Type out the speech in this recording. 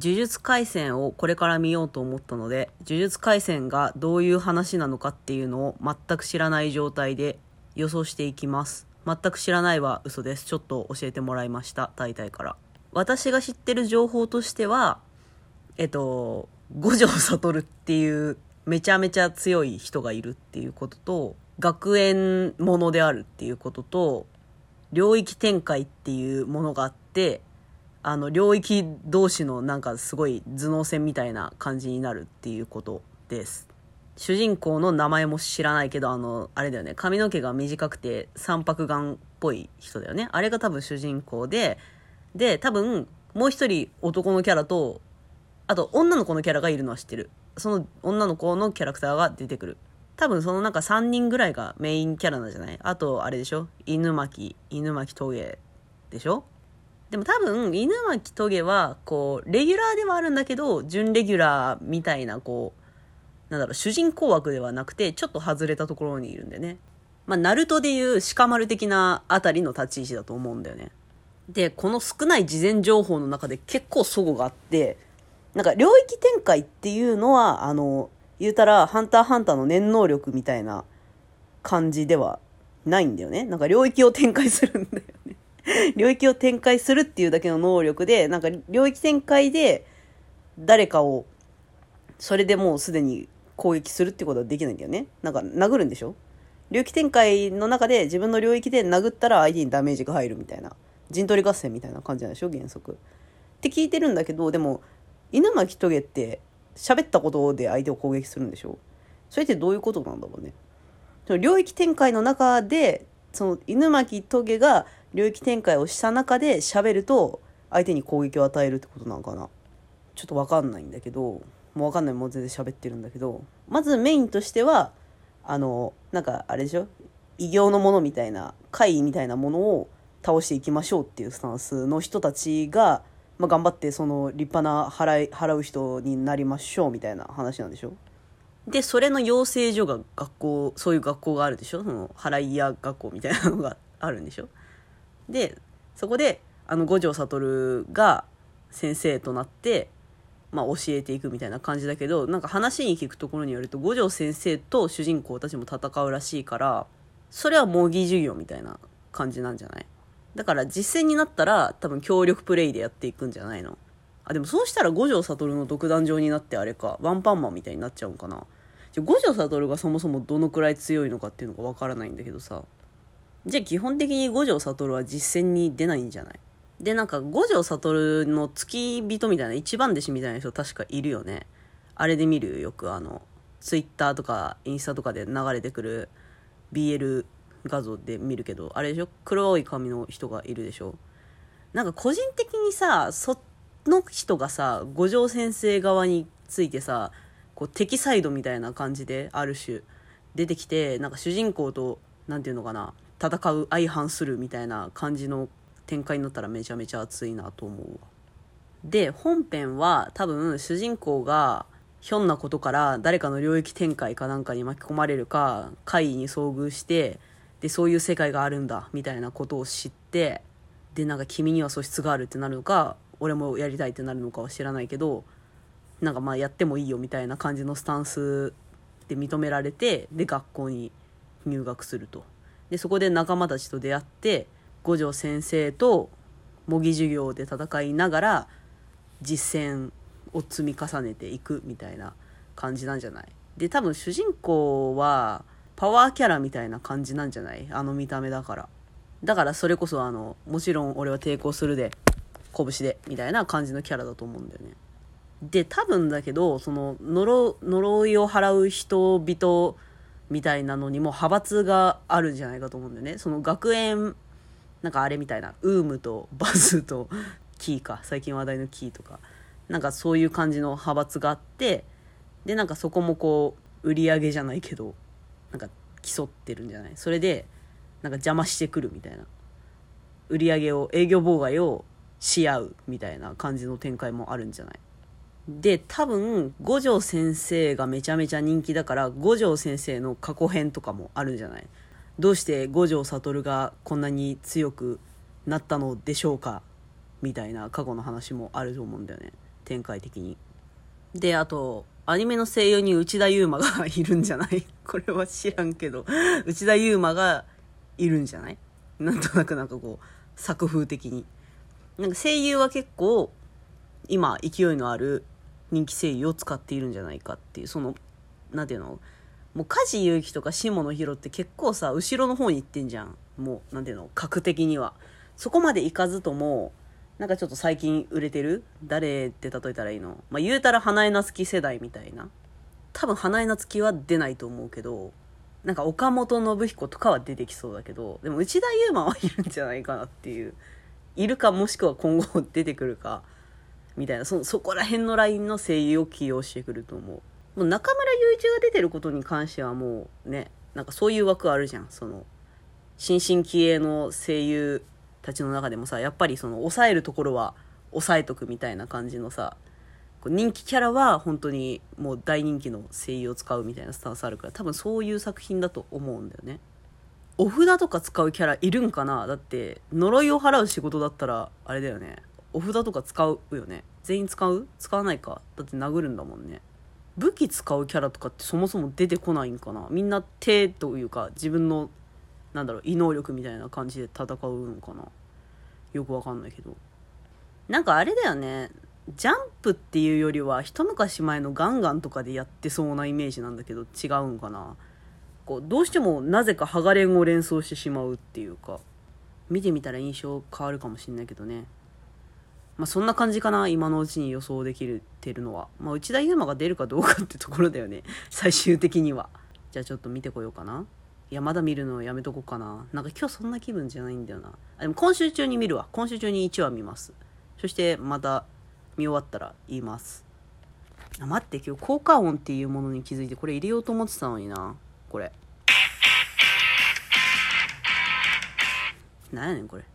呪術廻戦をこれから見ようと思ったので、呪術廻戦がどういう話なのかっていうのを全く知らない状態で予想していきます。全く知らないは嘘です。ちょっと教えてもらいました。大体から。私が知ってる情報としては、えっと、五条悟っていうめちゃめちゃ強い人がいるっていうことと、学園ものであるっていうことと、領域展開っていうものがあって、あの、領域同士のなんかすごい頭脳戦みたいな感じになるっていうことです。主人公の名前も知らないけど、あの、あれだよね、髪の毛が短くて三白眼っぽい人だよね。あれが多分主人公で、で、多分、もう一人男のキャラと、あと女の子のキャラがいるのは知ってる。その女の子のキャラクターが出てくる。多分そのなんか3人ぐらいがメインキャラなんじゃない？あと、あれでしょ？犬巻、犬巻トゲでしょ？でも多分、犬巻トゲは、こう、レギュラーではあるんだけど、準レギュラーみたいな、こう、なんだろう、主人公枠ではなくて、ちょっと外れたところにいるんだよね。まあ、ナルトでいう鹿丸的なあたりの立ち位置だと思うんだよね。で、この少ない事前情報の中で結構齟齬があって、なんか領域展開っていうのは、あの、言うたら、ハンターハンターの念能力みたいな感じではないんだよね。なんか領域を展開するんだよ。領域を展開するっていうだけの能力で、なんか領域展開で誰かを、それでもうすでに攻撃するってことはできないんだよね。なんか殴るんでしょ？領域展開の中で自分の領域で殴ったら相手にダメージが入るみたいな。陣取り合戦みたいな感じなんでしょ？原則。って聞いてるんだけど、でも、稲巻トゲって喋ったことで相手を攻撃するんでしょ？それってどういうことなんだろうね。領域展開の中で、その犬巻トゲが領域展開をした中で喋ると相手に攻撃を与えるってことなのかな。ちょっとわかんないんだけど、もうわかんないもう全然喋ってるんだけど、まずメインとしては、あの、なんかあれでしょ？異形のものみたいな、怪異みたいなものを倒していきましょうっていうスタンスの人たちが、まあ、頑張ってその立派な払い払う人になりましょうみたいな話なんでしょ？でそれの養成所が学校そういう学校があるでしょ？その払い屋学校みたいなのがあるんでしょ？でそこであの五条悟が先生となって、まあ、教えていくみたいな感じだけどなんか話に聞くところによると五条先生と主人公たちも戦うらしいからそれは模擬授業みたいな感じなんじゃない？だから実践になったら多分協力プレイでやっていくんじゃないの？あ、でもそうしたら五条悟の独壇場になってあれか、ワンパンマンみたいになっちゃうんかな？じゃ五条悟がそもそもどのくらい強いのかっていうのがわからないんだけどさ。じゃあ基本的に五条悟は実践に出ないんじゃない？で、なんか五条悟の付き人みたいな一番弟子みたいな人確かいるよね。あれで見るよ、よくあの、ツイッターとかインスタとかで流れてくる BL 画像で見るけど、あれでしょ？黒い髪の人がいるでしょ？なんか個人的にさ、その人がさ、五条先生側についてさ、こう敵サイドみたいな感じで、ある種、出てきて、なんか主人公と、なんていうのかな、戦う、相反するみたいな感じの展開になったらめちゃめちゃ熱いなと思うわ。で、本編は多分主人公が、ひょんなことから誰かの領域展開かなんかに巻き込まれるか、怪異に遭遇して、で、そういう世界があるんだ、みたいなことを知って、で、なんか君には素質があるってなるのか、俺もやりたいってなるのかは知らないけど、なんかまあやってもいいよみたいな感じのスタンスで認められて、で、学校に入学すると。で、そこで仲間たちと出会って、五条先生と模擬授業で戦いながら、実践を積み重ねていくみたいな感じなんじゃない？で、多分主人公は、パワーキャラみたいな感じなんじゃない？あの見た目だから。だからそれこそあの、もちろん俺は抵抗するで、拳で、みたいな感じのキャラだと思うんだよね。で、多分だけど、その、呪、呪いを払う人々みたいなのにも派閥があるんじゃないかと思うんだよね。その学園、なんかあれみたいな、ウームとバズと キーか、最近話題のキーとか、なんかそういう感じの派閥があって、で、なんかそこもこう、売り上げじゃないけど、なんか競ってるんじゃない？それで、なんか邪魔してくるみたいな。売り上げを、営業妨害をし合うみたいな感じの展開もあるんじゃない？で、多分、五条先生がめちゃめちゃ人気だから、五条先生の過去編とかもあるんじゃない？どうして五条悟がこんなに強くなったのでしょうか？みたいな過去の話もあると思うんだよね。展開的に。であとアニメの声優に内田悠馬がいるんじゃない？これは知らんけど。内田悠馬がいるんじゃない？なんとなくなんかこう作風的に。なんか声優は結構今勢いのある人気声優を使っているんじゃないかっていうそのなんていうの？もう梶裕貴とか下野紘って結構さ後ろの方に行ってんじゃん。もうなんていうの？格的には。そこまで行かずともなんかちょっと最近売れてる？誰って例えたらいいの？まあ言うたら花江夏樹世代みたいな。多分花江夏樹は出ないと思うけどなんか岡本信彦とかは出てきそうだけどでも内田悠馬はいるんじゃないかなっていう。いるかもしくは今後出てくるか。みたいなそそこら辺のラインの声優を起用してくると思う。もう中村雄一が出てることに関してはもうねなんかそういう枠あるじゃん。その新進気鋭の声優たちの中でもさやっぱりその抑えるところは抑えとくみたいな感じのさ人気キャラは本当にもう大人気の声優を使うみたいなスタンスあるから多分そういう作品だと思うんだよね。お札とか使うキャラいるんかな？だって呪いを払う仕事だったらあれだよね。お札とか使うよね。全員使う？使わないか。だって殴るんだもんね。武器使うキャラとかってそもそも出てこないんかな。みんな手というか自分のなんだろう異能力みたいな感じで戦うのかな。よくわかんないけど。なんかあれだよね。ジャンプっていうよりは一昔前のガンガンとかでやってそうなイメージなんだけど違うんかな。こうどうしてもなぜかハガレンを連想してしまうっていうか。見てみたら印象変わるかもしんないけどね。まあそんな感じかな今のうちに予想できるてるのは。まあ内田悠馬が出るかどうかってところだよね。最終的には。じゃあちょっと見てこようかな。いやまだ見るのやめとこうかな。なんか今日そんな気分じゃないんだよな。あでも今週中に見るわ。今週中に1話見ます。そしてまた見終わったら言います。あ待って今日効果音っていうものに気づいてこれ入れようと思ってたのにな。これ。なんやねんこれ。